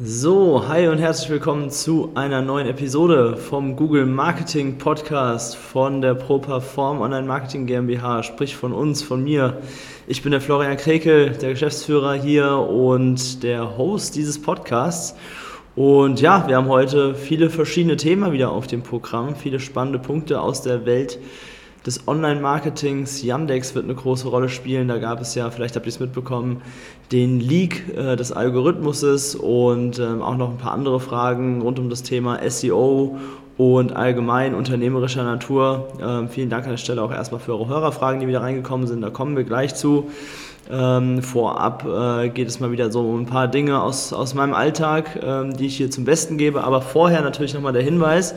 So, hi und herzlich willkommen zu einer neuen Episode vom Google Marketing Podcast von der ProPerform Online Marketing GmbH, sprich von uns, von mir. Ich bin der Florian Krekel, der Geschäftsführer hier und der Host dieses Podcasts. Und ja, wir haben heute viele verschiedene Themen wieder auf dem Programm, viele spannende Punkte aus der Welt des Online-Marketings. Yandex wird eine große Rolle spielen. Da gab es ja, vielleicht habt ihr es mitbekommen, den Leak äh, des Algorithmuses und ähm, auch noch ein paar andere Fragen rund um das Thema SEO und allgemein unternehmerischer Natur. Ähm, vielen Dank an der Stelle auch erstmal für eure Hörerfragen, die wieder reingekommen sind. Da kommen wir gleich zu. Ähm, vorab äh, geht es mal wieder so um ein paar Dinge aus, aus meinem Alltag, ähm, die ich hier zum Besten gebe. Aber vorher natürlich nochmal der Hinweis,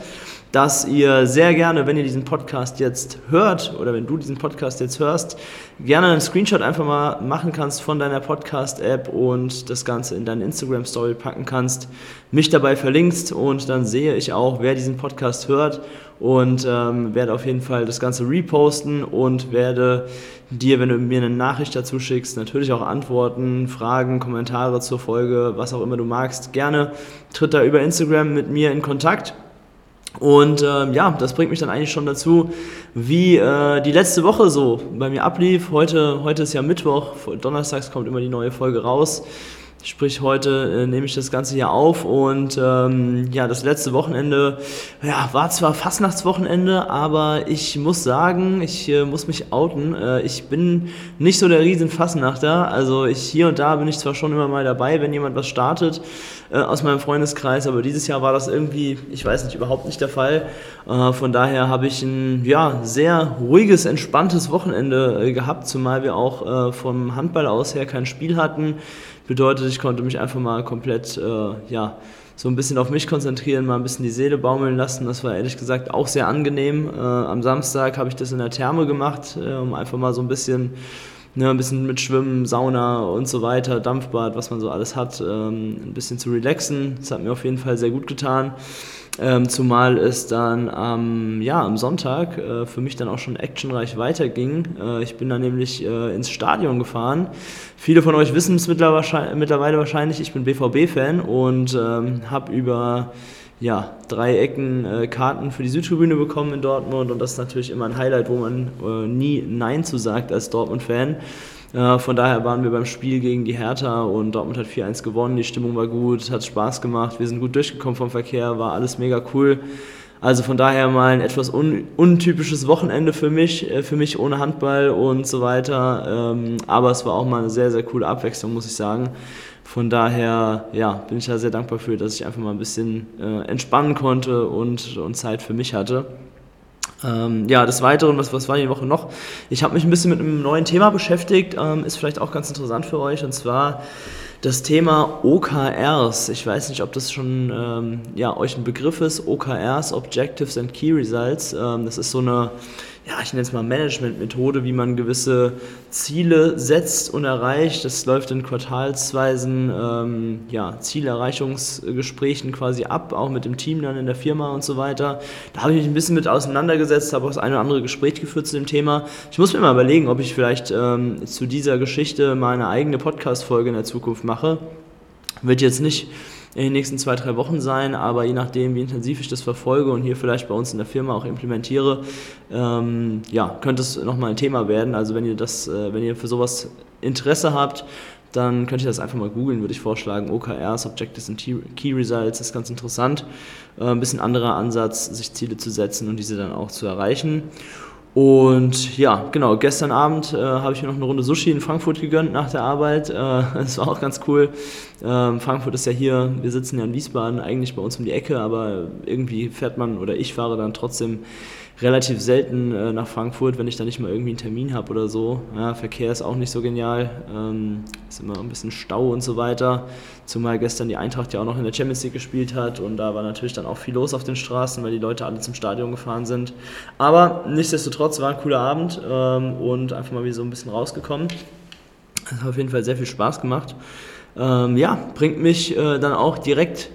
dass ihr sehr gerne, wenn ihr diesen Podcast jetzt hört oder wenn du diesen Podcast jetzt hörst, gerne einen Screenshot einfach mal machen kannst von deiner Podcast-App und das Ganze in deine Instagram-Story packen kannst, mich dabei verlinkst und dann sehe ich auch, wer diesen Podcast hört und ähm, werde auf jeden Fall das Ganze reposten und werde dir, wenn du mir eine Nachricht dazu schickst, natürlich auch antworten, Fragen, Kommentare zur Folge, was auch immer du magst, gerne tritt da über Instagram mit mir in Kontakt. Und ähm, ja, das bringt mich dann eigentlich schon dazu, wie äh, die letzte Woche so bei mir ablief. Heute, heute ist ja Mittwoch, donnerstags kommt immer die neue Folge raus. Sprich, heute äh, nehme ich das Ganze hier auf und ähm, ja, das letzte Wochenende ja, war zwar Fastnachtswochenende, aber ich muss sagen, ich äh, muss mich outen. Äh, ich bin nicht so der riesen Fastnachter. Also ich hier und da bin ich zwar schon immer mal dabei, wenn jemand was startet äh, aus meinem Freundeskreis, aber dieses Jahr war das irgendwie, ich weiß nicht, überhaupt nicht der Fall. Äh, von daher habe ich ein ja, sehr ruhiges, entspanntes Wochenende äh, gehabt, zumal wir auch vom Handball aus her kein Spiel hatten. Bedeutet, ich konnte mich einfach mal komplett, äh, ja, so ein bisschen auf mich konzentrieren, mal ein bisschen die Seele baumeln lassen. Das war ehrlich gesagt auch sehr angenehm. Äh, am Samstag habe ich das in der Therme gemacht, äh, um einfach mal so ein bisschen, ne, ein bisschen mit Schwimmen, Sauna und so weiter, Dampfbad, was man so alles hat, ähm, ein bisschen zu relaxen. Das hat mir auf jeden Fall sehr gut getan. Ähm, zumal es dann ähm, ja, am Sonntag äh, für mich dann auch schon actionreich weiterging. Äh, ich bin dann nämlich äh, ins Stadion gefahren. Viele von euch wissen es mittlerweile wahrscheinlich, ich bin BVB-Fan und ähm, habe über ja, drei Ecken äh, Karten für die Südtribüne bekommen in Dortmund und das ist natürlich immer ein Highlight, wo man äh, nie Nein zu sagt als Dortmund-Fan. Äh, von daher waren wir beim Spiel gegen die Hertha und Dortmund hat 4-1 gewonnen. Die Stimmung war gut, hat Spaß gemacht. Wir sind gut durchgekommen vom Verkehr, war alles mega cool. Also von daher mal ein etwas un untypisches Wochenende für mich, äh, für mich ohne Handball und so weiter. Ähm, aber es war auch mal eine sehr, sehr coole Abwechslung, muss ich sagen. Von daher ja, bin ich da sehr dankbar für, dass ich einfach mal ein bisschen äh, entspannen konnte und, und Zeit für mich hatte. Ähm, ja, des Weiteren, was, was war die Woche noch? Ich habe mich ein bisschen mit einem neuen Thema beschäftigt, ähm, ist vielleicht auch ganz interessant für euch, und zwar das Thema OKRs. Ich weiß nicht, ob das schon ähm, ja, euch ein Begriff ist. OKRs, Objectives and Key Results. Ähm, das ist so eine ja, ich nenne es mal Management-Methode, wie man gewisse Ziele setzt und erreicht. Das läuft in quartalsweisen ähm, ja, Zielerreichungsgesprächen quasi ab, auch mit dem Team dann in der Firma und so weiter. Da habe ich mich ein bisschen mit auseinandergesetzt, habe auch das eine oder andere Gespräch geführt zu dem Thema. Ich muss mir mal überlegen, ob ich vielleicht ähm, zu dieser Geschichte mal eine eigene Podcast-Folge in der Zukunft mache. Wird jetzt nicht in den nächsten zwei, drei Wochen sein, aber je nachdem, wie intensiv ich das verfolge und hier vielleicht bei uns in der Firma auch implementiere, ähm, ja, könnte es nochmal ein Thema werden. Also wenn ihr das, äh, wenn ihr für sowas Interesse habt, dann könnt ihr das einfach mal googeln, würde ich vorschlagen. OKRs, Objectives and Key Results, ist ganz interessant. Äh, ein bisschen anderer Ansatz, sich Ziele zu setzen und diese dann auch zu erreichen. Und ja, genau, gestern Abend äh, habe ich mir noch eine Runde Sushi in Frankfurt gegönnt nach der Arbeit. Äh, das war auch ganz cool. Ähm, Frankfurt ist ja hier, wir sitzen ja in Wiesbaden, eigentlich bei uns um die Ecke, aber irgendwie fährt man oder ich fahre dann trotzdem relativ selten äh, nach Frankfurt, wenn ich da nicht mal irgendwie einen Termin habe oder so. Ja, Verkehr ist auch nicht so genial. Ähm, ist immer ein bisschen Stau und so weiter. Zumal gestern die Eintracht ja auch noch in der Champions League gespielt hat und da war natürlich dann auch viel los auf den Straßen, weil die Leute alle zum Stadion gefahren sind. Aber nichtsdestotrotz war ein cooler Abend ähm, und einfach mal wieder so ein bisschen rausgekommen. Hat auf jeden Fall sehr viel Spaß gemacht. Ähm, ja, bringt mich äh, dann auch direkt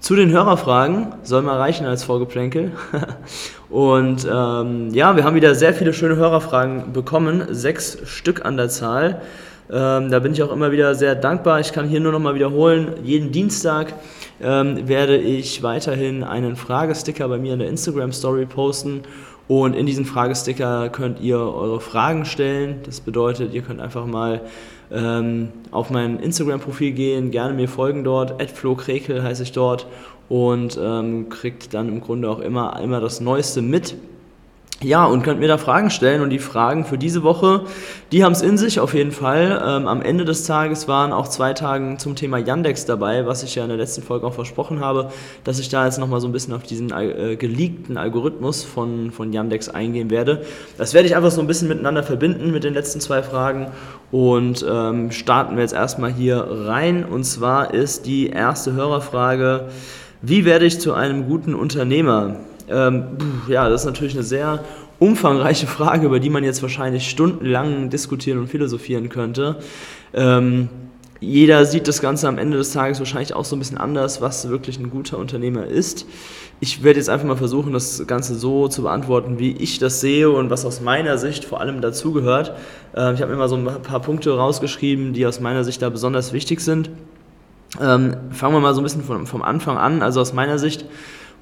zu den Hörerfragen. Soll mal reichen als Vorgeplänkel. Und ähm, ja, wir haben wieder sehr viele schöne Hörerfragen bekommen. Sechs Stück an der Zahl. Ähm, da bin ich auch immer wieder sehr dankbar. Ich kann hier nur noch mal wiederholen, jeden Dienstag ähm, werde ich weiterhin einen Fragesticker bei mir in der Instagram Story posten. Und in diesen Fragesticker könnt ihr eure Fragen stellen. Das bedeutet, ihr könnt einfach mal ähm, auf mein Instagram-Profil gehen, gerne mir folgen dort. @flo_krekel heiße ich dort und ähm, kriegt dann im Grunde auch immer, immer das Neueste mit. Ja, und könnt mir da Fragen stellen und die Fragen für diese Woche, die haben es in sich auf jeden Fall. Ähm, am Ende des Tages waren auch zwei Tagen zum Thema Yandex dabei, was ich ja in der letzten Folge auch versprochen habe, dass ich da jetzt nochmal so ein bisschen auf diesen äh, geleakten Algorithmus von, von Yandex eingehen werde. Das werde ich einfach so ein bisschen miteinander verbinden mit den letzten zwei Fragen und ähm, starten wir jetzt erstmal hier rein. Und zwar ist die erste Hörerfrage, wie werde ich zu einem guten Unternehmer? Ähm, ja, das ist natürlich eine sehr umfangreiche Frage, über die man jetzt wahrscheinlich stundenlang diskutieren und philosophieren könnte. Ähm, jeder sieht das Ganze am Ende des Tages wahrscheinlich auch so ein bisschen anders, was wirklich ein guter Unternehmer ist. Ich werde jetzt einfach mal versuchen, das Ganze so zu beantworten, wie ich das sehe und was aus meiner Sicht vor allem dazugehört. Ähm, ich habe mir mal so ein paar Punkte rausgeschrieben, die aus meiner Sicht da besonders wichtig sind. Ähm, fangen wir mal so ein bisschen vom, vom Anfang an. Also aus meiner Sicht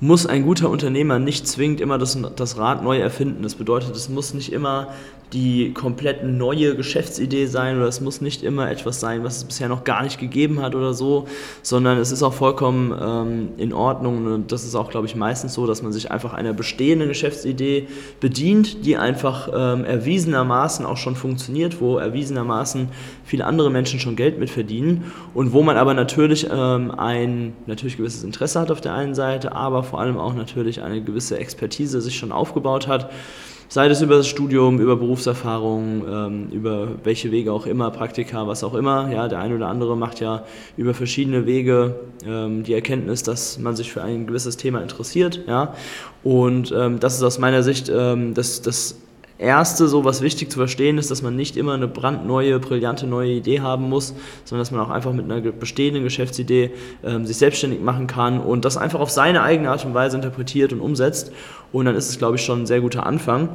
muss ein guter Unternehmer nicht zwingend immer das, das Rad neu erfinden. Das bedeutet, es muss nicht immer die komplett neue Geschäftsidee sein oder es muss nicht immer etwas sein, was es bisher noch gar nicht gegeben hat oder so, sondern es ist auch vollkommen ähm, in Ordnung und das ist auch, glaube ich, meistens so, dass man sich einfach einer bestehenden Geschäftsidee bedient, die einfach ähm, erwiesenermaßen auch schon funktioniert, wo erwiesenermaßen viele andere Menschen schon Geld mit verdienen und wo man aber natürlich ähm, ein natürlich gewisses Interesse hat auf der einen Seite, aber vor allem auch natürlich eine gewisse Expertise sich schon aufgebaut hat sei es über das Studium, über Berufserfahrung, ähm, über welche Wege auch immer, Praktika, was auch immer. Ja, der eine oder andere macht ja über verschiedene Wege ähm, die Erkenntnis, dass man sich für ein gewisses Thema interessiert. Ja, und ähm, das ist aus meiner Sicht das, das Erste, so was wichtig zu verstehen ist, dass man nicht immer eine brandneue, brillante neue Idee haben muss, sondern dass man auch einfach mit einer bestehenden Geschäftsidee ähm, sich selbstständig machen kann und das einfach auf seine eigene Art und Weise interpretiert und umsetzt. Und dann ist es, glaube ich, schon ein sehr guter Anfang.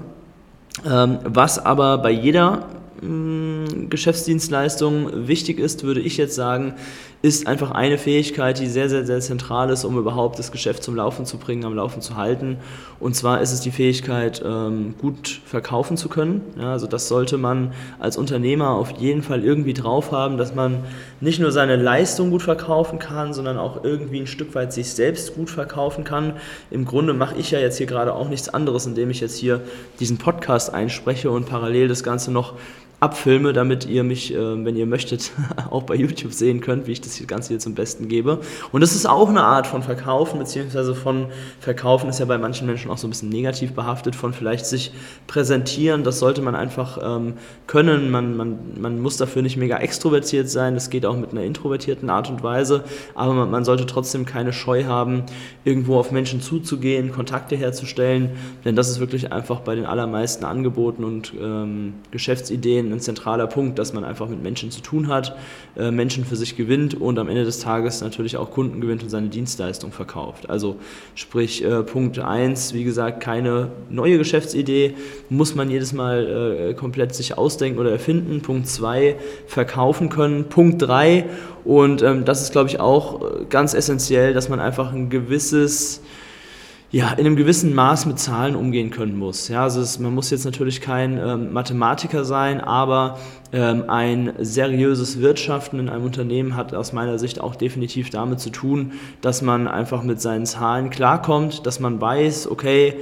Ähm, was aber bei jeder mm, Geschäftsdienstleistung wichtig ist, würde ich jetzt sagen, ist einfach eine Fähigkeit, die sehr, sehr, sehr zentral ist, um überhaupt das Geschäft zum Laufen zu bringen, am Laufen zu halten. Und zwar ist es die Fähigkeit, ähm, gut verkaufen zu können. Also das sollte man als Unternehmer auf jeden Fall irgendwie drauf haben, dass man nicht nur seine Leistung gut verkaufen kann, sondern auch irgendwie ein Stück weit sich selbst gut verkaufen kann. Im Grunde mache ich ja jetzt hier gerade auch nichts anderes, indem ich jetzt hier diesen Podcast einspreche und parallel das Ganze noch abfilme, damit ihr mich, äh, wenn ihr möchtet, auch bei YouTube sehen könnt, wie ich das Ganze hier zum Besten gebe. Und das ist auch eine Art von Verkaufen, beziehungsweise von Verkaufen ist ja bei manchen Menschen auch so ein bisschen negativ behaftet, von vielleicht sich präsentieren. Das sollte man einfach ähm, können. Man, man, man muss dafür nicht mega extrovertiert sein. Das geht auch mit einer introvertierten Art und Weise. Aber man, man sollte trotzdem keine Scheu haben, irgendwo auf Menschen zuzugehen, Kontakte herzustellen. Denn das ist wirklich einfach bei den allermeisten Angeboten und ähm, Geschäftsideen ein zentraler Punkt, dass man einfach mit Menschen zu tun hat, äh, Menschen für sich gewinnt und am Ende des Tages natürlich auch Kunden gewinnt und seine Dienstleistung verkauft. Also sprich äh, Punkt 1, wie gesagt, keine neue Geschäftsidee, muss man jedes Mal äh, komplett sich ausdenken oder erfinden. Punkt 2, verkaufen können. Punkt 3, und ähm, das ist, glaube ich, auch ganz essentiell, dass man einfach ein gewisses ja, in einem gewissen Maß mit Zahlen umgehen können muss. Ja, also es, man muss jetzt natürlich kein ähm, Mathematiker sein, aber ähm, ein seriöses Wirtschaften in einem Unternehmen hat aus meiner Sicht auch definitiv damit zu tun, dass man einfach mit seinen Zahlen klarkommt, dass man weiß, okay,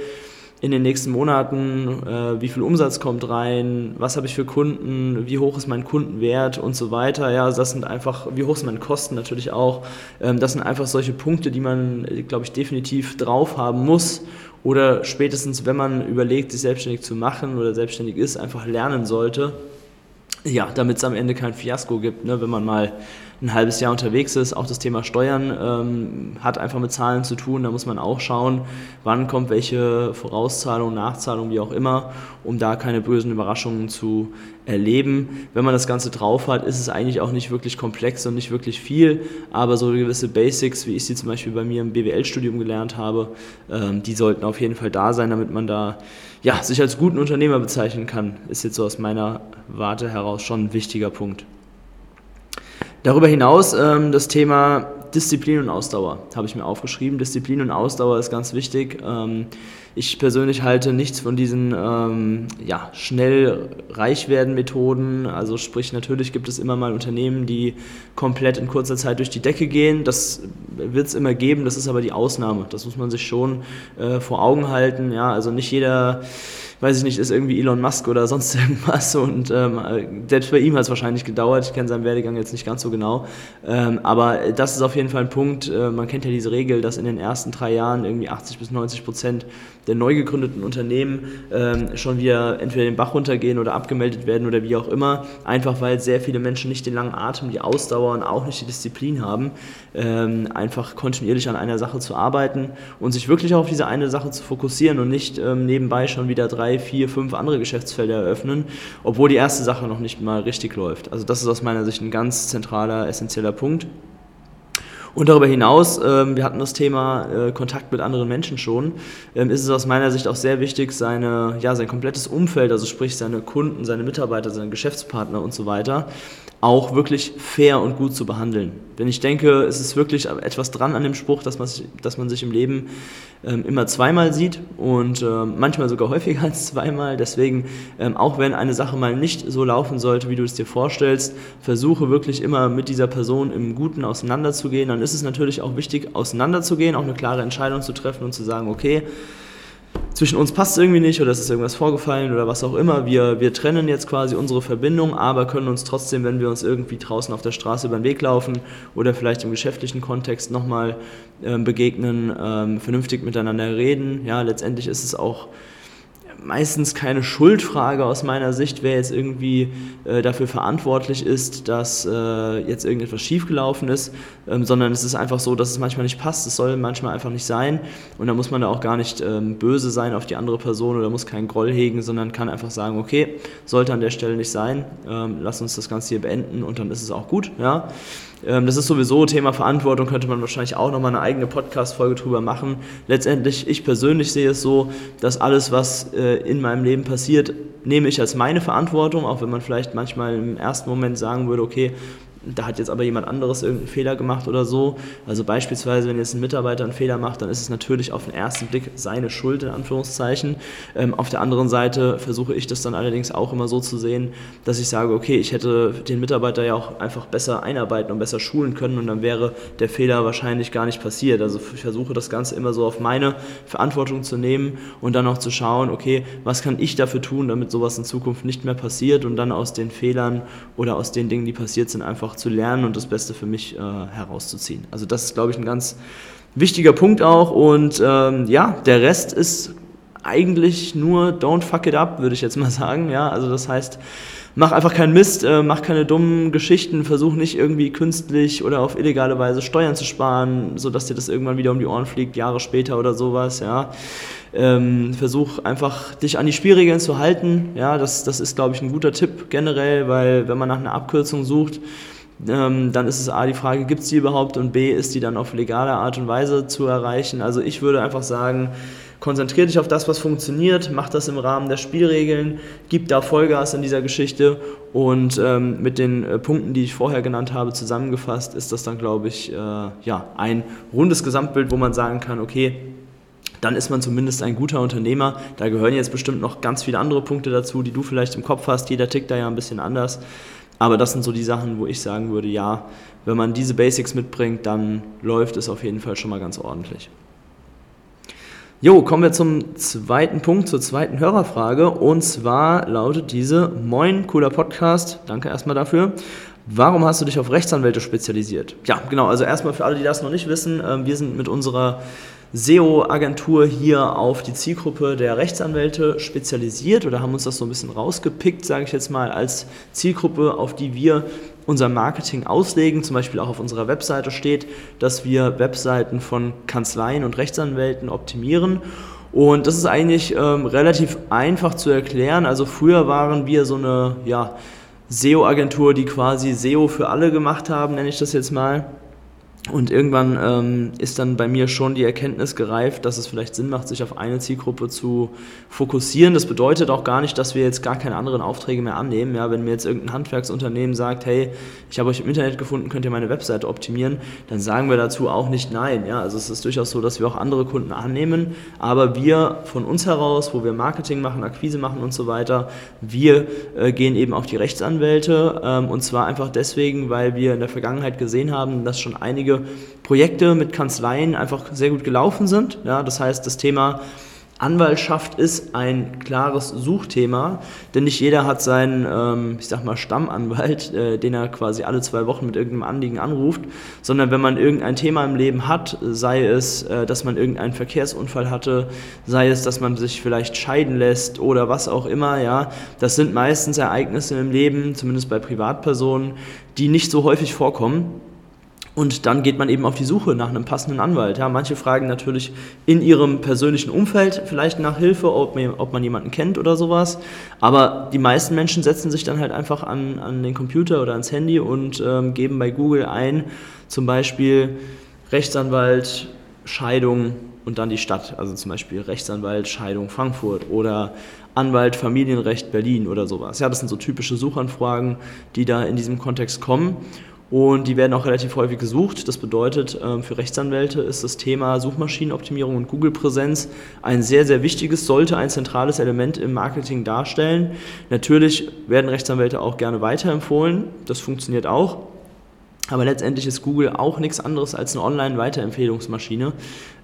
in den nächsten Monaten, äh, wie viel Umsatz kommt rein, was habe ich für Kunden, wie hoch ist mein Kundenwert und so weiter. Ja, das sind einfach, wie hoch sind meine Kosten natürlich auch. Ähm, das sind einfach solche Punkte, die man, glaube ich, definitiv drauf haben muss, oder spätestens, wenn man überlegt, sich selbstständig zu machen oder selbstständig ist, einfach lernen sollte, ja, damit es am Ende kein Fiasko gibt, ne, wenn man mal ein halbes Jahr unterwegs ist. Auch das Thema Steuern ähm, hat einfach mit Zahlen zu tun. Da muss man auch schauen, wann kommt welche Vorauszahlung, Nachzahlung, wie auch immer, um da keine bösen Überraschungen zu erleben. Wenn man das Ganze drauf hat, ist es eigentlich auch nicht wirklich komplex und nicht wirklich viel, aber so gewisse Basics, wie ich sie zum Beispiel bei mir im BWL-Studium gelernt habe, ähm, die sollten auf jeden Fall da sein, damit man da ja, sich als guten Unternehmer bezeichnen kann, ist jetzt so aus meiner Warte heraus schon ein wichtiger Punkt. Darüber hinaus ähm, das Thema Disziplin und Ausdauer habe ich mir aufgeschrieben. Disziplin und Ausdauer ist ganz wichtig. Ähm, ich persönlich halte nichts von diesen ähm, ja, schnell reich werden Methoden. Also sprich, natürlich gibt es immer mal Unternehmen, die komplett in kurzer Zeit durch die Decke gehen. Das wird es immer geben, das ist aber die Ausnahme. Das muss man sich schon äh, vor Augen halten. Ja, also nicht jeder weiß ich nicht, ist irgendwie Elon Musk oder sonst irgendwas. Und ähm, selbst bei ihm hat es wahrscheinlich gedauert. Ich kenne seinen Werdegang jetzt nicht ganz so genau. Ähm, aber das ist auf jeden Fall ein Punkt. Äh, man kennt ja diese Regel, dass in den ersten drei Jahren irgendwie 80 bis 90 Prozent der neu gegründeten Unternehmen ähm, schon wieder entweder den Bach runtergehen oder abgemeldet werden oder wie auch immer. Einfach weil sehr viele Menschen nicht den langen Atem, die Ausdauer und auch nicht die Disziplin haben, ähm, einfach kontinuierlich an einer Sache zu arbeiten und sich wirklich auf diese eine Sache zu fokussieren und nicht ähm, nebenbei schon wieder drei drei, vier, fünf andere Geschäftsfelder eröffnen, obwohl die erste Sache noch nicht mal richtig läuft. Also das ist aus meiner Sicht ein ganz zentraler, essentieller Punkt. Und darüber hinaus, ähm, wir hatten das Thema äh, Kontakt mit anderen Menschen schon, ähm, ist es aus meiner Sicht auch sehr wichtig, seine, ja, sein komplettes Umfeld, also sprich seine Kunden, seine Mitarbeiter, seine Geschäftspartner und so weiter, auch wirklich fair und gut zu behandeln. Denn ich denke, es ist wirklich etwas dran an dem Spruch, dass man, dass man sich im Leben ähm, immer zweimal sieht und ähm, manchmal sogar häufiger als zweimal. Deswegen, ähm, auch wenn eine Sache mal nicht so laufen sollte, wie du es dir vorstellst, versuche wirklich immer mit dieser Person im Guten auseinanderzugehen. Dann ist es natürlich auch wichtig, auseinanderzugehen, auch eine klare Entscheidung zu treffen und zu sagen, okay, zwischen uns passt es irgendwie nicht oder es ist irgendwas vorgefallen oder was auch immer. Wir, wir trennen jetzt quasi unsere Verbindung, aber können uns trotzdem, wenn wir uns irgendwie draußen auf der Straße über den Weg laufen oder vielleicht im geschäftlichen Kontext nochmal ähm, begegnen, ähm, vernünftig miteinander reden. Ja, letztendlich ist es auch meistens keine Schuldfrage aus meiner Sicht, wer jetzt irgendwie äh, dafür verantwortlich ist, dass äh, jetzt irgendetwas schiefgelaufen ist, ähm, sondern es ist einfach so, dass es manchmal nicht passt. Es soll manchmal einfach nicht sein und da muss man da auch gar nicht ähm, böse sein auf die andere Person oder muss keinen Groll hegen, sondern kann einfach sagen, okay, sollte an der Stelle nicht sein, ähm, lass uns das Ganze hier beenden und dann ist es auch gut. Ja? Ähm, das ist sowieso Thema Verantwortung, könnte man wahrscheinlich auch nochmal eine eigene Podcast-Folge drüber machen. Letztendlich, ich persönlich sehe es so, dass alles, was äh, in meinem Leben passiert, nehme ich als meine Verantwortung, auch wenn man vielleicht manchmal im ersten Moment sagen würde, okay, da hat jetzt aber jemand anderes irgendeinen Fehler gemacht oder so. Also beispielsweise, wenn jetzt ein Mitarbeiter einen Fehler macht, dann ist es natürlich auf den ersten Blick seine Schuld, in Anführungszeichen. Ähm, auf der anderen Seite versuche ich das dann allerdings auch immer so zu sehen, dass ich sage, okay, ich hätte den Mitarbeiter ja auch einfach besser einarbeiten und besser schulen können und dann wäre der Fehler wahrscheinlich gar nicht passiert. Also ich versuche das Ganze immer so auf meine Verantwortung zu nehmen und dann auch zu schauen, okay, was kann ich dafür tun, damit sowas in Zukunft nicht mehr passiert und dann aus den Fehlern oder aus den Dingen, die passiert sind, einfach einfach zu lernen und das Beste für mich äh, herauszuziehen. Also das ist, glaube ich, ein ganz wichtiger Punkt auch. Und ähm, ja, der Rest ist eigentlich nur don't fuck it up, würde ich jetzt mal sagen. Ja, also das heißt, mach einfach keinen Mist, äh, mach keine dummen Geschichten, versuch nicht irgendwie künstlich oder auf illegale Weise Steuern zu sparen, sodass dir das irgendwann wieder um die Ohren fliegt, Jahre später oder sowas, ja. Ähm, versuch einfach dich an die Spielregeln zu halten, ja, das, das ist, glaube ich, ein guter Tipp generell, weil wenn man nach einer Abkürzung sucht, ähm, dann ist es A, die Frage, gibt es die überhaupt und B, ist die dann auf legale Art und Weise zu erreichen. Also ich würde einfach sagen, konzentriere dich auf das, was funktioniert, mach das im Rahmen der Spielregeln, gib da Vollgas in dieser Geschichte und ähm, mit den äh, Punkten, die ich vorher genannt habe, zusammengefasst, ist das dann, glaube ich, äh, ja, ein rundes Gesamtbild, wo man sagen kann, okay, dann ist man zumindest ein guter Unternehmer. Da gehören jetzt bestimmt noch ganz viele andere Punkte dazu, die du vielleicht im Kopf hast. Jeder tickt da ja ein bisschen anders. Aber das sind so die Sachen, wo ich sagen würde, ja, wenn man diese Basics mitbringt, dann läuft es auf jeden Fall schon mal ganz ordentlich. Jo, kommen wir zum zweiten Punkt, zur zweiten Hörerfrage. Und zwar lautet diese: Moin, cooler Podcast. Danke erstmal dafür. Warum hast du dich auf Rechtsanwälte spezialisiert? Ja, genau. Also erstmal für alle, die das noch nicht wissen, ähm, wir sind mit unserer SEO-Agentur hier auf die Zielgruppe der Rechtsanwälte spezialisiert oder haben uns das so ein bisschen rausgepickt, sage ich jetzt mal, als Zielgruppe, auf die wir unser Marketing auslegen. Zum Beispiel auch auf unserer Webseite steht, dass wir Webseiten von Kanzleien und Rechtsanwälten optimieren. Und das ist eigentlich ähm, relativ einfach zu erklären. Also früher waren wir so eine ja, SEO-Agentur, die quasi SEO für alle gemacht haben, nenne ich das jetzt mal. Und irgendwann ähm, ist dann bei mir schon die Erkenntnis gereift, dass es vielleicht Sinn macht, sich auf eine Zielgruppe zu fokussieren. Das bedeutet auch gar nicht, dass wir jetzt gar keine anderen Aufträge mehr annehmen. Ja, wenn mir jetzt irgendein Handwerksunternehmen sagt, hey, ich habe euch im Internet gefunden, könnt ihr meine Webseite optimieren, dann sagen wir dazu auch nicht nein. Ja, also es ist durchaus so, dass wir auch andere Kunden annehmen, aber wir von uns heraus, wo wir Marketing machen, Akquise machen und so weiter, wir äh, gehen eben auf die Rechtsanwälte ähm, und zwar einfach deswegen, weil wir in der Vergangenheit gesehen haben, dass schon einige einige Projekte mit Kanzleien einfach sehr gut gelaufen sind. Ja, das heißt, das Thema Anwaltschaft ist ein klares Suchthema, denn nicht jeder hat seinen, ähm, ich sag mal, Stammanwalt, äh, den er quasi alle zwei Wochen mit irgendeinem Anliegen anruft, sondern wenn man irgendein Thema im Leben hat, sei es, äh, dass man irgendeinen Verkehrsunfall hatte, sei es, dass man sich vielleicht scheiden lässt oder was auch immer, ja, das sind meistens Ereignisse im Leben, zumindest bei Privatpersonen, die nicht so häufig vorkommen und dann geht man eben auf die Suche nach einem passenden Anwalt. Ja, manche fragen natürlich in ihrem persönlichen Umfeld vielleicht nach Hilfe, ob man, ob man jemanden kennt oder sowas. Aber die meisten Menschen setzen sich dann halt einfach an, an den Computer oder ans Handy und ähm, geben bei Google ein, zum Beispiel Rechtsanwalt, Scheidung und dann die Stadt. Also zum Beispiel Rechtsanwalt, Scheidung Frankfurt oder Anwalt, Familienrecht Berlin oder sowas. Ja, das sind so typische Suchanfragen, die da in diesem Kontext kommen und die werden auch relativ häufig gesucht. Das bedeutet, ähm, für Rechtsanwälte ist das Thema Suchmaschinenoptimierung und Google-Präsenz ein sehr, sehr wichtiges, sollte ein zentrales Element im Marketing darstellen. Natürlich werden Rechtsanwälte auch gerne weiterempfohlen. Das funktioniert auch. Aber letztendlich ist Google auch nichts anderes als eine Online-Weiterempfehlungsmaschine.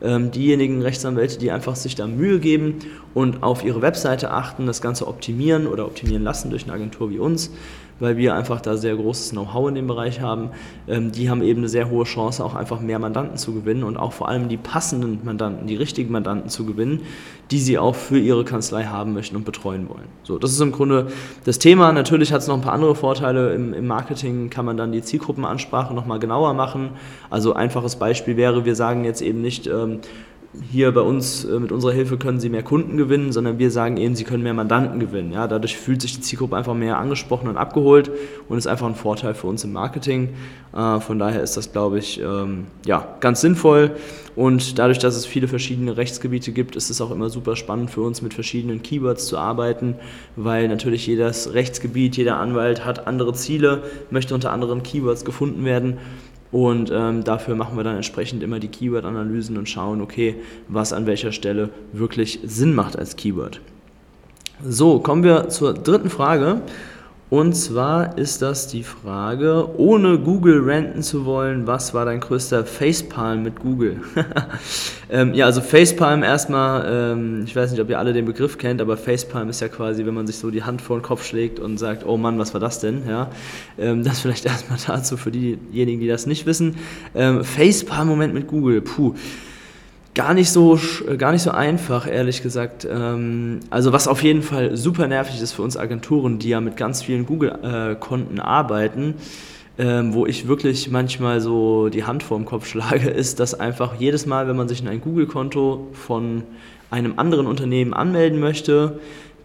Ähm, diejenigen Rechtsanwälte, die einfach sich da Mühe geben und auf ihre Webseite achten, das Ganze optimieren oder optimieren lassen durch eine Agentur wie uns, weil wir einfach da sehr großes Know-how in dem Bereich haben. Ähm, die haben eben eine sehr hohe Chance, auch einfach mehr Mandanten zu gewinnen und auch vor allem die passenden Mandanten, die richtigen Mandanten zu gewinnen, die sie auch für ihre Kanzlei haben möchten und betreuen wollen. So, das ist im Grunde das Thema. Natürlich hat es noch ein paar andere Vorteile. Im, Im, Marketing kann man dann die Zielgruppenansprache nochmal genauer machen. Also einfaches Beispiel wäre, wir sagen jetzt eben nicht, ähm, hier bei uns äh, mit unserer Hilfe können Sie mehr Kunden gewinnen, sondern wir sagen eben, Sie können mehr Mandanten gewinnen. Ja, dadurch fühlt sich die Zielgruppe einfach mehr angesprochen und abgeholt und ist einfach ein Vorteil für uns im Marketing. Äh, von daher ist das, glaube ich, ähm, ja, ganz sinnvoll. Und dadurch, dass es viele verschiedene Rechtsgebiete gibt, ist es auch immer super spannend für uns, mit verschiedenen Keywords zu arbeiten, weil natürlich jedes Rechtsgebiet, jeder Anwalt hat andere Ziele, möchte unter anderen Keywords gefunden werden. Und ähm, dafür machen wir dann entsprechend immer die Keyword-Analysen und schauen, okay, was an welcher Stelle wirklich Sinn macht als Keyword. So, kommen wir zur dritten Frage. Und zwar ist das die Frage, ohne Google ranten zu wollen, was war dein größter Facepalm mit Google? ähm, ja, also Facepalm erstmal, ähm, ich weiß nicht, ob ihr alle den Begriff kennt, aber Facepalm ist ja quasi, wenn man sich so die Hand vor den Kopf schlägt und sagt, oh Mann, was war das denn? Ja, ähm, das vielleicht erstmal dazu für diejenigen, die das nicht wissen. Ähm, Facepalm-Moment mit Google, puh gar nicht so gar nicht so einfach, ehrlich gesagt. Ähm, also was auf jeden Fall super nervig ist für uns Agenturen, die ja mit ganz vielen Google-Konten arbeiten, ähm, wo ich wirklich manchmal so die Hand vorm Kopf schlage, ist, dass einfach jedes Mal, wenn man sich in ein Google-Konto von einem anderen Unternehmen anmelden möchte,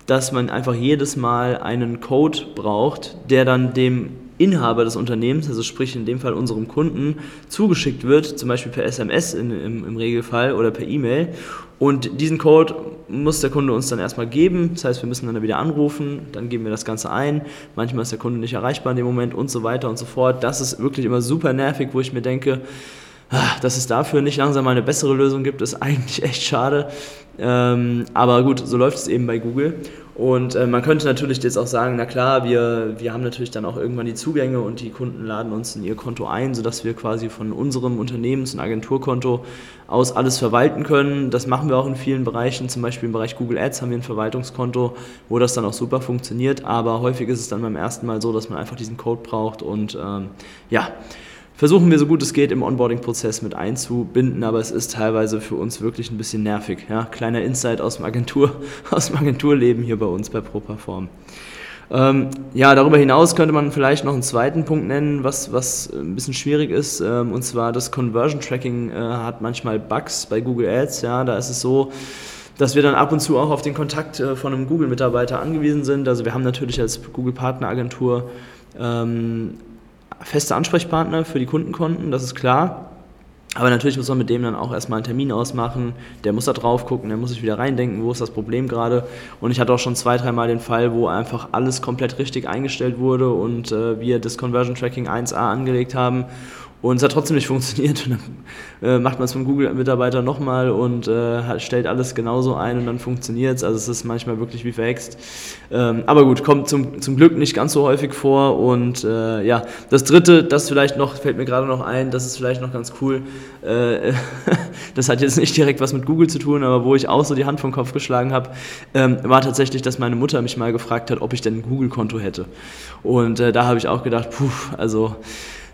dass man einfach jedes Mal einen Code braucht, der dann dem Inhaber des Unternehmens, also sprich in dem Fall unserem Kunden, zugeschickt wird, zum Beispiel per SMS in, im, im Regelfall oder per E-Mail. Und diesen Code muss der Kunde uns dann erstmal geben. Das heißt, wir müssen dann wieder anrufen, dann geben wir das Ganze ein. Manchmal ist der Kunde nicht erreichbar in dem Moment und so weiter und so fort. Das ist wirklich immer super nervig, wo ich mir denke, dass es dafür nicht langsam mal eine bessere Lösung gibt, ist eigentlich echt schade. Ähm, aber gut, so läuft es eben bei Google. Und äh, man könnte natürlich jetzt auch sagen, na klar, wir, wir haben natürlich dann auch irgendwann die Zugänge und die Kunden laden uns in ihr Konto ein, sodass wir quasi von unserem Unternehmens- und Agenturkonto aus alles verwalten können. Das machen wir auch in vielen Bereichen, zum Beispiel im Bereich Google Ads haben wir ein Verwaltungskonto, wo das dann auch super funktioniert, aber häufig ist es dann beim ersten Mal so, dass man einfach diesen Code braucht und ähm, ja, versuchen wir so gut es geht im Onboarding-Prozess mit einzubinden, aber es ist teilweise für uns wirklich ein bisschen nervig. Ja? Kleiner Insight aus dem, Agentur, aus dem Agenturleben hier bei uns bei ProPerform. Ähm, ja, darüber hinaus könnte man vielleicht noch einen zweiten Punkt nennen, was, was ein bisschen schwierig ist, ähm, und zwar das Conversion Tracking äh, hat manchmal Bugs bei Google Ads. Ja, da ist es so, dass wir dann ab und zu auch auf den Kontakt äh, von einem Google-Mitarbeiter angewiesen sind. Also wir haben natürlich als Google-Partneragentur ähm, feste Ansprechpartner für die Kundenkonten, das ist klar. Aber natürlich muss man mit dem dann auch erstmal einen Termin ausmachen. Der muss da drauf gucken, der muss sich wieder reindenken, wo ist das Problem gerade. Und ich hatte auch schon zwei, dreimal den Fall, wo einfach alles komplett richtig eingestellt wurde und äh, wir das Conversion Tracking 1a angelegt haben und es hat trotzdem nicht funktioniert. Und dann äh, macht man es vom Google-Mitarbeiter nochmal und äh, stellt alles genauso ein und dann funktioniert es. Also es ist manchmal wirklich wie verhext. Ähm, aber gut, kommt zum, zum Glück nicht ganz so häufig vor. Und äh, ja, das dritte, das vielleicht noch, fällt mir gerade noch ein, das ist vielleicht noch ganz cool. Äh, das hat jetzt nicht direkt was mit Google zu tun, aber wo ich auch so die Hand vom Kopf geschlagen habe, ähm, war tatsächlich, dass meine Mutter mich mal gefragt hat, ob ich denn ein Google-Konto hätte. Und äh, da habe ich auch gedacht, puh, also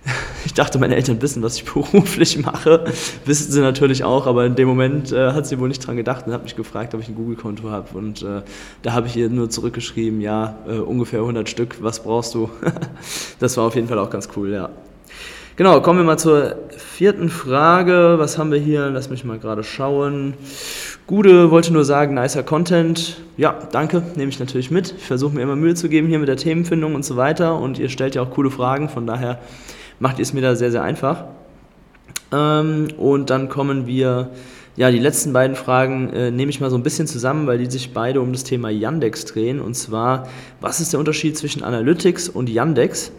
ich dachte, meine Eltern wissen, was ich beruflich mache. Wissen sie natürlich auch, aber in dem Moment äh, hat sie wohl nicht dran gedacht und hat mich gefragt, ob ich ein Google-Konto habe. Und äh, da habe ich ihr nur zurückgeschrieben, ja, äh, ungefähr 100 Stück, was brauchst du? das war auf jeden Fall auch ganz cool, ja. Genau, kommen wir mal zur vierten Frage. Was haben wir hier? Lass mich mal gerade schauen. Gude wollte nur sagen, nicer Content. Ja, danke, nehme ich natürlich mit. Ich versuche mir immer Mühe zu geben hier mit der Themenfindung und so weiter. Und ihr stellt ja auch coole Fragen, von daher macht es mir da sehr, sehr einfach. Ähm, und dann kommen wir, ja, die letzten beiden Fragen äh, nehme ich mal so ein bisschen zusammen, weil die sich beide um das Thema Yandex drehen. Und zwar, was ist der Unterschied zwischen Analytics und Yandex?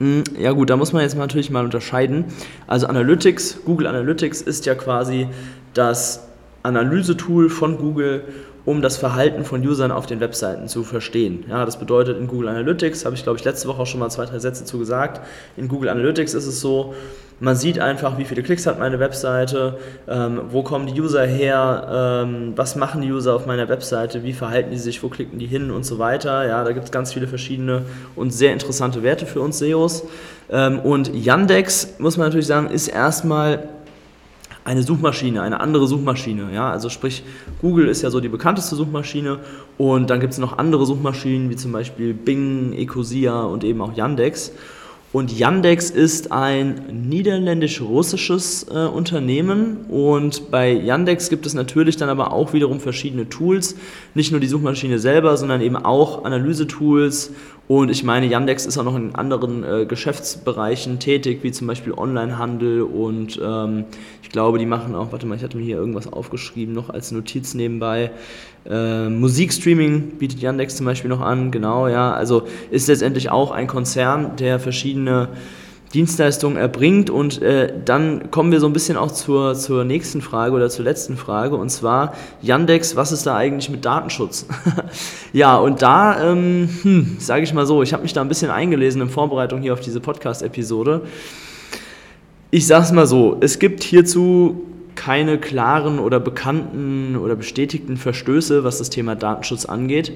Hm, ja gut, da muss man jetzt natürlich mal unterscheiden. Also Analytics, Google Analytics ist ja quasi das Analysetool von Google, um das Verhalten von Usern auf den Webseiten zu verstehen. Ja, das bedeutet in Google Analytics, habe ich glaube ich letzte Woche auch schon mal zwei, drei Sätze zu gesagt, in Google Analytics ist es so, man sieht einfach, wie viele Klicks hat meine Webseite, ähm, wo kommen die User her, ähm, was machen die User auf meiner Webseite, wie verhalten die sich, wo klicken die hin und so weiter. Ja, da gibt es ganz viele verschiedene und sehr interessante Werte für uns SEOs. Ähm, und Yandex, muss man natürlich sagen, ist erstmal eine Suchmaschine, eine andere Suchmaschine. Ja? Also sprich, Google ist ja so die bekannteste Suchmaschine und dann gibt es noch andere Suchmaschinen, wie zum Beispiel Bing, Ecosia und eben auch Yandex. Und Yandex ist ein niederländisch-russisches äh, Unternehmen und bei Yandex gibt es natürlich dann aber auch wiederum verschiedene Tools, nicht nur die Suchmaschine selber, sondern eben auch Analysetools und ich meine, Yandex ist auch noch in anderen äh, Geschäftsbereichen tätig, wie zum Beispiel Onlinehandel und ähm, ich glaube, die machen auch, warte mal, ich hatte mir hier irgendwas aufgeschrieben, noch als Notiz nebenbei. Äh, Musikstreaming bietet Yandex zum Beispiel noch an, genau, ja. Also ist letztendlich auch ein Konzern, der verschiedene Dienstleistungen erbringt. Und äh, dann kommen wir so ein bisschen auch zur, zur nächsten Frage oder zur letzten Frage. Und zwar, Yandex, was ist da eigentlich mit Datenschutz? ja, und da, ähm, hm, sage ich mal so, ich habe mich da ein bisschen eingelesen in Vorbereitung hier auf diese Podcast-Episode. Ich sage es mal so, es gibt hierzu keine klaren oder bekannten oder bestätigten Verstöße, was das Thema Datenschutz angeht.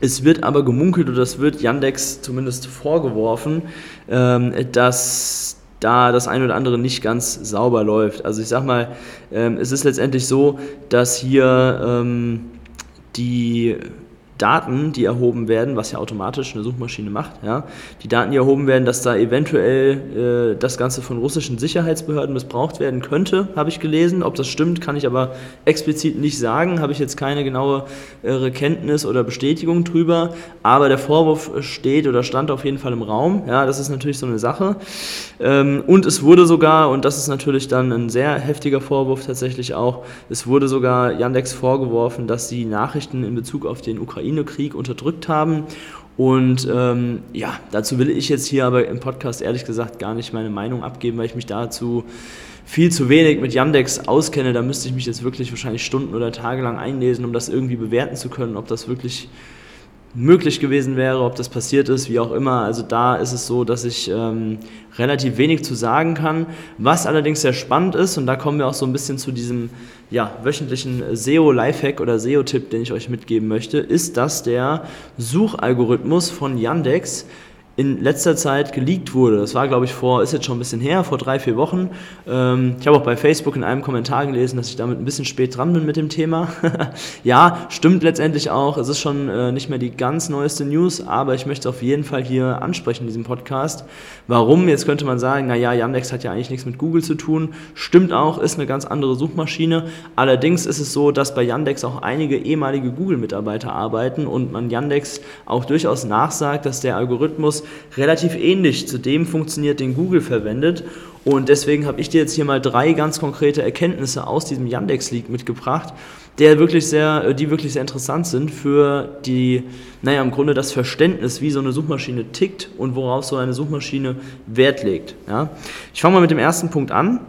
Es wird aber gemunkelt oder das wird Yandex zumindest vorgeworfen, ähm, dass da das eine oder andere nicht ganz sauber läuft. Also ich sag mal, ähm, es ist letztendlich so, dass hier ähm, die Daten, die erhoben werden, was ja automatisch eine Suchmaschine macht, ja, die Daten, die erhoben werden, dass da eventuell äh, das Ganze von russischen Sicherheitsbehörden missbraucht werden könnte, habe ich gelesen. Ob das stimmt, kann ich aber explizit nicht sagen, habe ich jetzt keine genaue äh, Kenntnis oder Bestätigung drüber, aber der Vorwurf steht oder stand auf jeden Fall im Raum, ja, das ist natürlich so eine Sache. Ähm, und es wurde sogar, und das ist natürlich dann ein sehr heftiger Vorwurf tatsächlich auch, es wurde sogar Yandex vorgeworfen, dass sie Nachrichten in Bezug auf den Ukraine Ukraine-Krieg unterdrückt haben. Und ähm, ja, dazu will ich jetzt hier aber im Podcast ehrlich gesagt gar nicht meine Meinung abgeben, weil ich mich dazu viel zu wenig mit Yandex auskenne. Da müsste ich mich jetzt wirklich wahrscheinlich Stunden oder Tage lang einlesen, um das irgendwie bewerten zu können, ob das wirklich möglich gewesen wäre, ob das passiert ist, wie auch immer. Also da ist es so, dass ich ähm, relativ wenig zu sagen kann. Was allerdings sehr spannend ist, und da kommen wir auch so ein bisschen zu diesem ja, wöchentlichen SEO-Lifehack oder SEO-Tipp, den ich euch mitgeben möchte, ist, dass der Suchalgorithmus von Yandex in letzter Zeit geleakt wurde. Das war, glaube ich, vor, ist jetzt schon ein bisschen her, vor drei, vier Wochen. Ähm, ich habe auch bei Facebook in einem Kommentar gelesen, dass ich damit ein bisschen spät dran bin mit dem Thema. ja, stimmt letztendlich auch. Es ist schon äh, nicht mehr die ganz neueste News, aber ich möchte auf jeden Fall hier ansprechen in diesem Podcast. Warum? Jetzt könnte man sagen, naja, Yandex hat ja eigentlich nichts mit Google zu tun. Stimmt auch, ist eine ganz andere Suchmaschine. Allerdings ist es so, dass bei Yandex auch einige ehemalige Google-Mitarbeiter arbeiten und man Yandex auch durchaus nachsagt, dass der Algorithmus relativ ähnlich zu dem funktioniert, den Google verwendet. Und deswegen habe ich dir jetzt hier mal drei ganz konkrete Erkenntnisse aus diesem Yandex-Leak mitgebracht, der wirklich sehr, äh, die wirklich sehr interessant sind für die, naja, im Grunde das Verständnis, wie so eine Suchmaschine tickt und worauf so eine Suchmaschine Wert legt. Ja. Ich fange mal mit dem ersten Punkt an.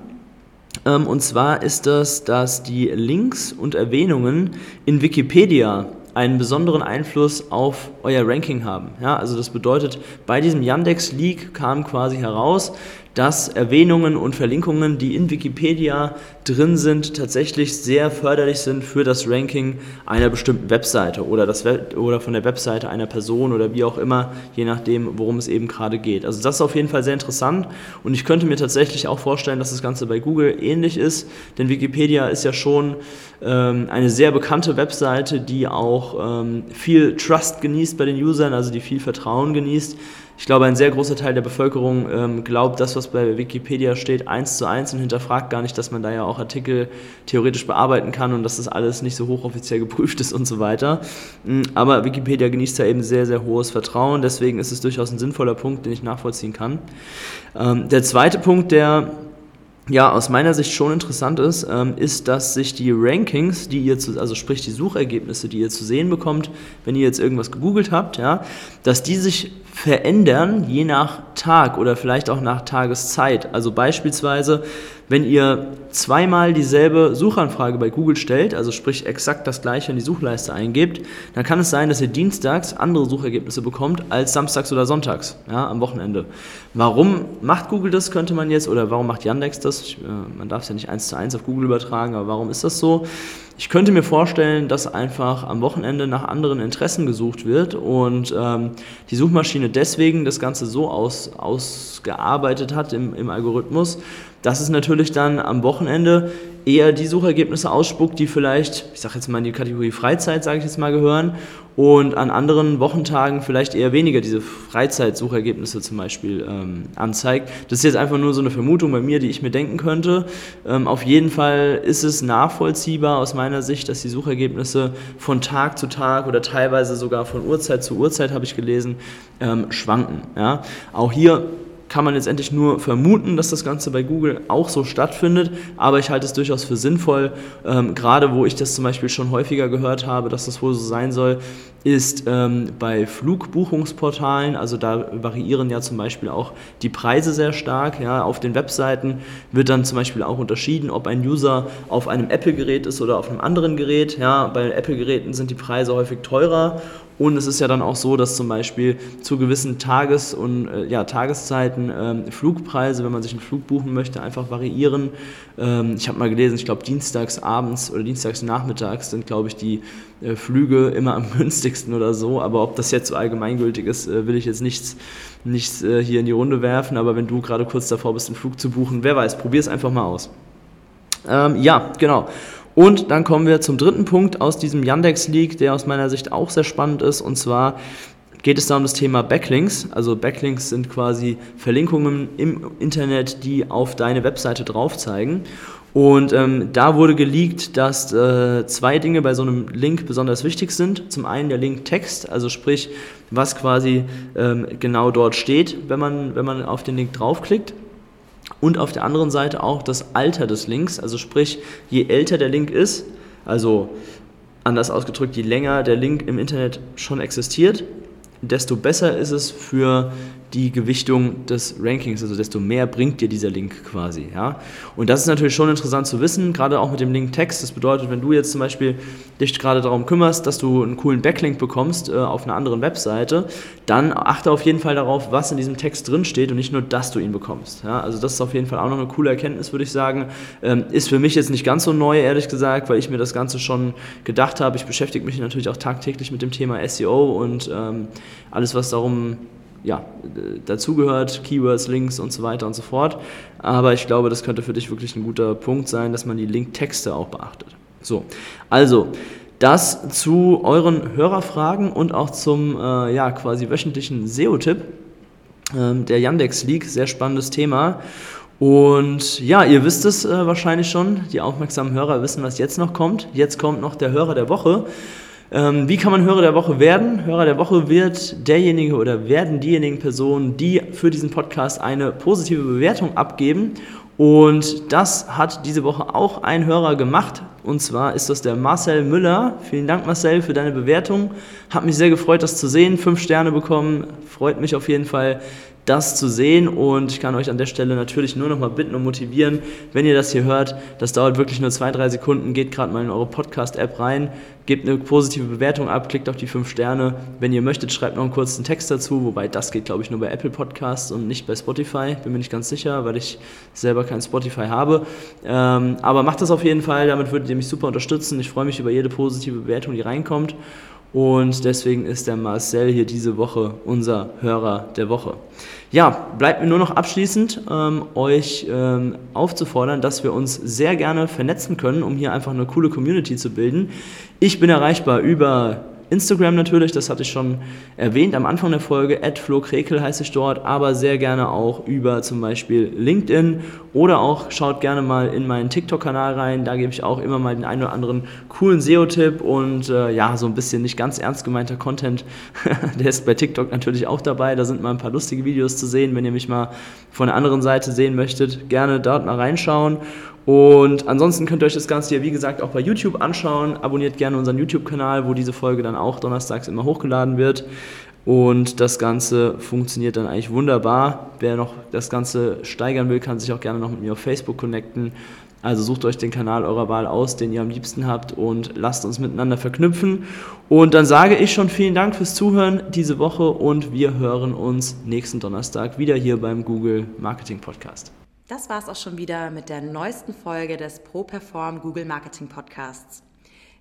Ähm, und zwar ist das, dass die Links und Erwähnungen in Wikipedia einen besonderen Einfluss auf euer Ranking haben. Ja, also das bedeutet, bei diesem Yandex-Leak kam quasi heraus, dass Erwähnungen und Verlinkungen, die in Wikipedia drin sind, tatsächlich sehr förderlich sind für das Ranking einer bestimmten Webseite oder, das Web oder von der Webseite einer Person oder wie auch immer, je nachdem, worum es eben gerade geht. Also das ist auf jeden Fall sehr interessant und ich könnte mir tatsächlich auch vorstellen, dass das Ganze bei Google ähnlich ist, denn Wikipedia ist ja schon ähm, eine sehr bekannte Webseite, die auch ähm, viel Trust genießt bei den Usern, also die viel Vertrauen genießt ich glaube, ein sehr großer Teil der Bevölkerung ähm, glaubt das, was bei Wikipedia steht, eins zu eins und hinterfragt gar nicht, dass man da ja auch Artikel theoretisch bearbeiten kann und dass das alles nicht so hochoffiziell geprüft ist und so weiter. Mm, aber Wikipedia genießt da eben sehr, sehr hohes Vertrauen, deswegen ist es durchaus ein sinnvoller Punkt, den ich nachvollziehen kann. Ähm, der zweite Punkt, der ja, aus meiner Sicht schon interessant ist, ähm, ist, dass sich die Rankings, die ihr zu, also sprich die Suchergebnisse, die ihr zu sehen bekommt, wenn ihr jetzt irgendwas gegoogelt habt, ja, dass die sich verändern je nach Tag oder vielleicht auch nach Tageszeit. Also beispielsweise, wenn ihr zweimal dieselbe Suchanfrage bei Google stellt, also sprich exakt das gleiche in die Suchleiste eingebt, dann kann es sein, dass ihr dienstags andere Suchergebnisse bekommt als samstags oder sonntags, ja, am Wochenende. Warum macht Google das, könnte man jetzt, oder warum macht Yandex das? Ich, äh, man darf es ja nicht eins zu eins auf Google übertragen, aber warum ist das so? Ich könnte mir vorstellen, dass einfach am Wochenende nach anderen Interessen gesucht wird und ähm, die Suchmaschine deswegen das Ganze so aus, ausgearbeitet hat im, im Algorithmus, dass es natürlich dann am Wochenende eher die Suchergebnisse ausspuckt, die vielleicht, ich sage jetzt mal in die Kategorie Freizeit, sage ich jetzt mal, gehören und an anderen Wochentagen vielleicht eher weniger diese Freizeitsuchergebnisse zum Beispiel ähm, anzeigt. Das ist jetzt einfach nur so eine Vermutung bei mir, die ich mir denken könnte. Ähm, auf jeden Fall ist es nachvollziehbar aus meiner Sicht, dass die Suchergebnisse von Tag zu Tag oder teilweise sogar von Uhrzeit zu Uhrzeit, habe ich gelesen, ähm, schwanken. Ja? Auch hier kann man letztendlich nur vermuten, dass das Ganze bei Google auch so stattfindet, aber ich halte es durchaus für sinnvoll, ähm, gerade wo ich das zum Beispiel schon häufiger gehört habe, dass das wohl so sein soll, ist ähm, bei Flugbuchungsportalen, also da variieren ja zum Beispiel auch die Preise sehr stark. Ja. Auf den Webseiten wird dann zum Beispiel auch unterschieden, ob ein User auf einem Apple-Gerät ist oder auf einem anderen Gerät. Ja. Bei Apple-Geräten sind die Preise häufig teurer und es ist ja dann auch so, dass zum Beispiel zu gewissen Tages- und äh, ja, Tageszeiten ähm, Flugpreise, wenn man sich einen Flug buchen möchte, einfach variieren. Ähm, ich habe mal gelesen, ich glaube dienstags abends oder dienstags nachmittags sind, glaube ich, die äh, Flüge immer am günstigsten oder so. Aber ob das jetzt so allgemeingültig ist, äh, will ich jetzt nichts, nichts äh, hier in die Runde werfen. Aber wenn du gerade kurz davor bist, einen Flug zu buchen, wer weiß, probier es einfach mal aus. Ähm, ja, genau. Und dann kommen wir zum dritten Punkt aus diesem Yandex-Leak, der aus meiner Sicht auch sehr spannend ist. Und zwar geht es da um das Thema Backlinks. Also Backlinks sind quasi Verlinkungen im Internet, die auf deine Webseite drauf zeigen. Und ähm, da wurde geleakt, dass äh, zwei Dinge bei so einem Link besonders wichtig sind. Zum einen der Linktext, also sprich, was quasi ähm, genau dort steht, wenn man, wenn man auf den Link draufklickt und auf der anderen Seite auch das Alter des Links, also sprich, je älter der Link ist, also anders ausgedrückt, je länger der Link im Internet schon existiert, desto besser ist es für die Gewichtung des Rankings, also desto mehr bringt dir dieser Link quasi. Ja? Und das ist natürlich schon interessant zu wissen, gerade auch mit dem Link Text. Das bedeutet, wenn du jetzt zum Beispiel dich gerade darum kümmerst, dass du einen coolen Backlink bekommst äh, auf einer anderen Webseite, dann achte auf jeden Fall darauf, was in diesem Text drin steht und nicht nur, dass du ihn bekommst. Ja? Also das ist auf jeden Fall auch noch eine coole Erkenntnis, würde ich sagen. Ähm, ist für mich jetzt nicht ganz so neu, ehrlich gesagt, weil ich mir das Ganze schon gedacht habe. Ich beschäftige mich natürlich auch tagtäglich mit dem Thema SEO und ähm, alles, was darum ja, dazugehört, Keywords, Links und so weiter und so fort. Aber ich glaube, das könnte für dich wirklich ein guter Punkt sein, dass man die Linktexte auch beachtet. So, also das zu euren Hörerfragen und auch zum äh, ja, quasi wöchentlichen SEO-Tipp. Ähm, der Yandex League, sehr spannendes Thema. Und ja, ihr wisst es äh, wahrscheinlich schon, die aufmerksamen Hörer wissen, was jetzt noch kommt. Jetzt kommt noch der Hörer der Woche. Ähm, wie kann man Hörer der Woche werden? Hörer der Woche wird derjenige oder werden diejenigen Personen, die für diesen Podcast eine positive Bewertung abgeben. Und das hat diese Woche auch ein Hörer gemacht. Und zwar ist das der Marcel Müller. Vielen Dank, Marcel, für deine Bewertung. Hat mich sehr gefreut, das zu sehen. Fünf Sterne bekommen. Freut mich auf jeden Fall das zu sehen und ich kann euch an der Stelle natürlich nur noch mal bitten und motivieren, wenn ihr das hier hört, das dauert wirklich nur zwei, drei Sekunden, geht gerade mal in eure Podcast-App rein, gebt eine positive Bewertung ab, klickt auf die fünf Sterne. Wenn ihr möchtet, schreibt noch einen kurzen Text dazu, wobei das geht, glaube ich, nur bei Apple Podcasts und nicht bei Spotify, bin mir nicht ganz sicher, weil ich selber kein Spotify habe. Ähm, aber macht das auf jeden Fall, damit würdet ihr mich super unterstützen. Ich freue mich über jede positive Bewertung, die reinkommt. Und deswegen ist der Marcel hier diese Woche unser Hörer der Woche. Ja, bleibt mir nur noch abschließend ähm, euch ähm, aufzufordern, dass wir uns sehr gerne vernetzen können, um hier einfach eine coole Community zu bilden. Ich bin erreichbar über Instagram natürlich, das hatte ich schon erwähnt am Anfang der Folge, @flo_krekel heiße ich dort, aber sehr gerne auch über zum Beispiel LinkedIn oder auch schaut gerne mal in meinen TikTok-Kanal rein, da gebe ich auch immer mal den einen oder anderen coolen SEO-Tipp und äh, ja, so ein bisschen nicht ganz ernst gemeinter Content, der ist bei TikTok natürlich auch dabei, da sind mal ein paar lustige Videos zu sehen, wenn ihr mich mal von der anderen Seite sehen möchtet, gerne dort mal reinschauen und ansonsten könnt ihr euch das Ganze hier, wie gesagt, auch bei YouTube anschauen. Abonniert gerne unseren YouTube-Kanal, wo diese Folge dann auch donnerstags immer hochgeladen wird. Und das Ganze funktioniert dann eigentlich wunderbar. Wer noch das Ganze steigern will, kann sich auch gerne noch mit mir auf Facebook connecten. Also sucht euch den Kanal eurer Wahl aus, den ihr am liebsten habt und lasst uns miteinander verknüpfen. Und dann sage ich schon vielen Dank fürs Zuhören diese Woche und wir hören uns nächsten Donnerstag wieder hier beim Google Marketing Podcast. Das war es auch schon wieder mit der neuesten Folge des ProPerform Google Marketing Podcasts.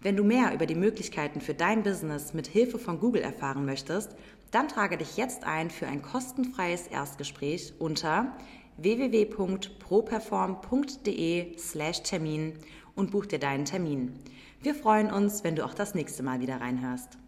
Wenn du mehr über die Möglichkeiten für dein Business mit Hilfe von Google erfahren möchtest, dann trage dich jetzt ein für ein kostenfreies Erstgespräch unter www.properform.de/termin und buch dir deinen Termin. Wir freuen uns, wenn du auch das nächste Mal wieder reinhörst.